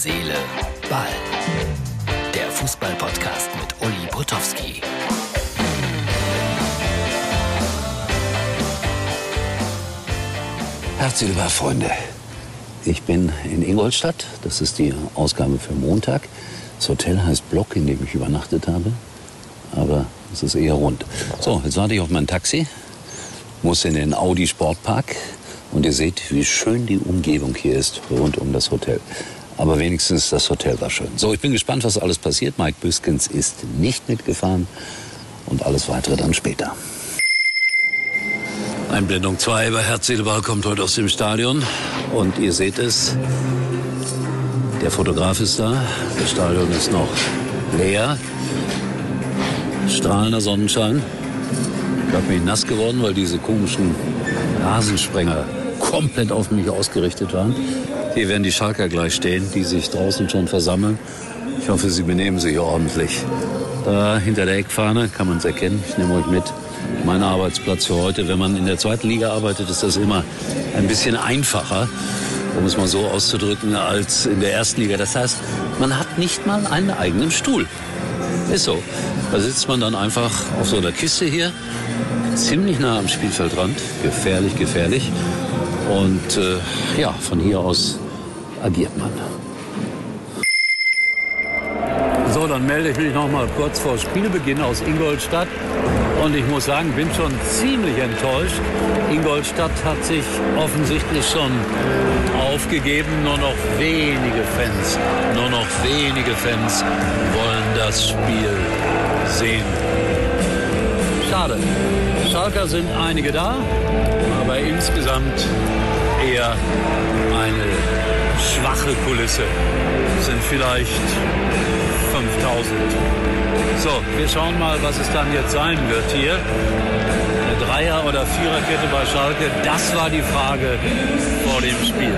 Seele, Ball. Der Fußball-Podcast mit Uli Potowski. Herzliche Freunde. Ich bin in Ingolstadt. Das ist die Ausgabe für Montag. Das Hotel heißt Block, in dem ich übernachtet habe. Aber es ist eher rund. So, jetzt warte ich auf mein Taxi. Muss in den Audi Sportpark. Und ihr seht, wie schön die Umgebung hier ist rund um das Hotel. Aber wenigstens das Hotel war schön. So, ich bin gespannt, was alles passiert. Mike Büskens ist nicht mitgefahren. Und alles weitere dann später. Einblendung 2 bei Herz Ball kommt heute aus dem Stadion. Und ihr seht es, der Fotograf ist da. Das Stadion ist noch leer. Strahlender Sonnenschein. Ich habe mich nass geworden, weil diese komischen Rasensprenger komplett auf mich ausgerichtet waren. Hier werden die Schalker gleich stehen, die sich draußen schon versammeln. Ich hoffe, sie benehmen sich ordentlich. Da hinter der Eckfahne kann man es erkennen. Ich nehme euch mit. Mein Arbeitsplatz für heute. Wenn man in der zweiten Liga arbeitet, ist das immer ein bisschen einfacher, um es mal so auszudrücken, als in der ersten Liga. Das heißt, man hat nicht mal einen eigenen Stuhl. Ist so. Da sitzt man dann einfach auf so einer Kiste hier, ziemlich nah am Spielfeldrand. Gefährlich, gefährlich. Und äh, ja, von hier aus agiert man. So, dann melde ich mich noch mal kurz vor Spielbeginn aus Ingolstadt. Und ich muss sagen, bin schon ziemlich enttäuscht. Ingolstadt hat sich offensichtlich schon aufgegeben. Nur noch wenige Fans, nur noch wenige Fans wollen das Spiel sehen. Schade. Schalker sind einige da, aber insgesamt eher eine schwache Kulisse. Es sind vielleicht 5000. So, wir schauen mal, was es dann jetzt sein wird hier. Eine Dreier- oder Viererkette bei Schalke, das war die Frage vor dem Spiel.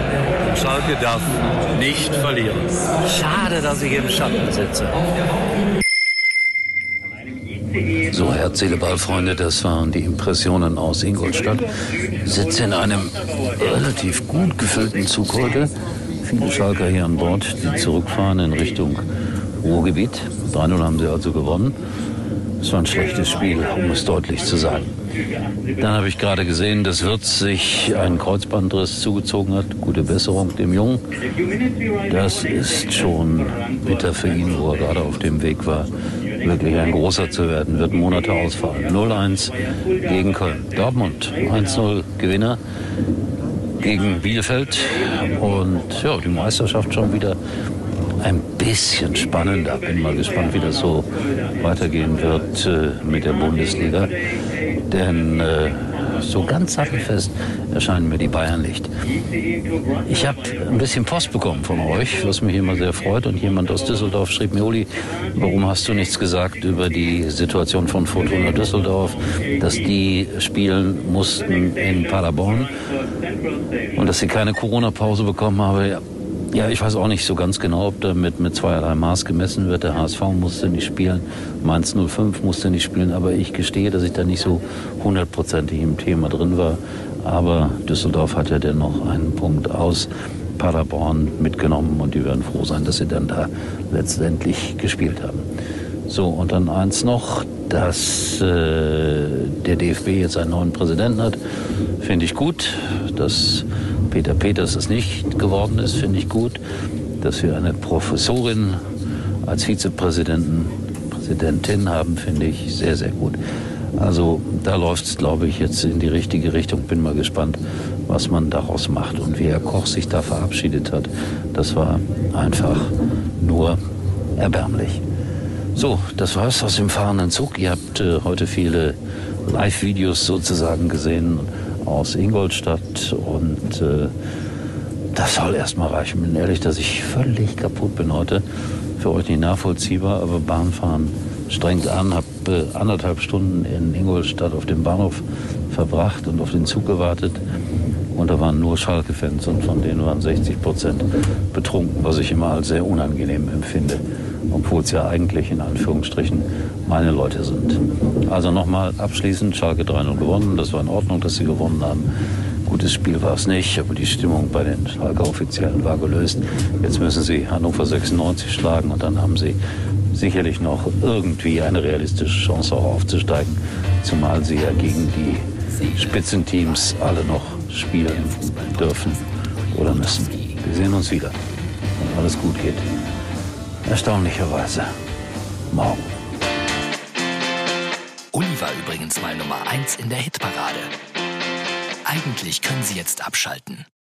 Schalke darf nicht verlieren. Schade, dass ich im Schatten sitze. So, Herz, Seele, Freunde, das waren die Impressionen aus Ingolstadt. Sitze in einem relativ gut gefüllten Zug heute. Viele Schalker hier an Bord, die zurückfahren in Richtung Ruhrgebiet. 3-0 haben sie also gewonnen. Es war ein schlechtes Spiel, um es deutlich zu sagen. Dann habe ich gerade gesehen, dass Wirtz sich einen Kreuzbandriss zugezogen hat. Gute Besserung dem Jungen. Das ist schon bitter für ihn, wo er gerade auf dem Weg war, wirklich ein großer zu werden. Wird Monate ausfallen. 0-1 gegen Köln. Dortmund 1-0 Gewinner gegen Bielefeld. Und ja, die Meisterschaft schon wieder ein bisschen spannender. Bin mal gespannt, wie das so weitergehen wird äh, mit der Bundesliga. Denn äh, so ganz sattelfest erscheinen mir die Bayern nicht. Ich habe ein bisschen Post bekommen von euch, was mich immer sehr freut. Und jemand aus Düsseldorf schrieb mir, Uli, warum hast du nichts gesagt über die Situation von Fortuna Düsseldorf, dass die spielen mussten in Paderborn und dass sie keine Corona-Pause bekommen haben? Ja, ja, ich weiß auch nicht so ganz genau, ob da mit, mit zweierlei Maß gemessen wird. Der HSV musste nicht spielen, Mainz 05 musste nicht spielen, aber ich gestehe, dass ich da nicht so hundertprozentig im Thema drin war. Aber Düsseldorf hat ja dennoch einen Punkt aus Paderborn mitgenommen und die werden froh sein, dass sie dann da letztendlich gespielt haben. So, und dann eins noch, dass äh, der DFB jetzt einen neuen Präsidenten hat, finde ich gut. Dass Peter Peters es nicht geworden ist, finde ich gut. Dass wir eine Professorin als Vizepräsidentin Präsidentin haben, finde ich sehr, sehr gut. Also da läuft es, glaube ich, jetzt in die richtige Richtung. Bin mal gespannt, was man daraus macht und wie Herr Koch sich da verabschiedet hat. Das war einfach nur erbärmlich. So, das war's aus dem fahrenden Zug. Ihr habt äh, heute viele Live-Videos sozusagen gesehen aus Ingolstadt und äh, das soll erstmal reichen. Bin ehrlich, dass ich völlig kaputt bin heute. Für euch nicht nachvollziehbar, aber Bahnfahren strengt an. Habe äh, anderthalb Stunden in Ingolstadt auf dem Bahnhof verbracht und auf den Zug gewartet. Und da waren nur Schalke-Fans und von denen waren 60 Prozent betrunken, was ich immer als sehr unangenehm empfinde obwohl es ja eigentlich in Anführungsstrichen meine Leute sind. Also nochmal abschließend, Schalke 3-0 gewonnen, das war in Ordnung, dass sie gewonnen haben. Gutes Spiel war es nicht, aber die Stimmung bei den Schalker Offiziellen war gelöst. Jetzt müssen sie Hannover 96 schlagen und dann haben sie sicherlich noch irgendwie eine realistische Chance auch aufzusteigen, zumal sie ja gegen die Spitzenteams alle noch spielen dürfen oder müssen. Wir sehen uns wieder, wenn alles gut geht. Erstaunlicherweise morgen. Uli war übrigens mal Nummer 1 in der Hitparade. Eigentlich können Sie jetzt abschalten.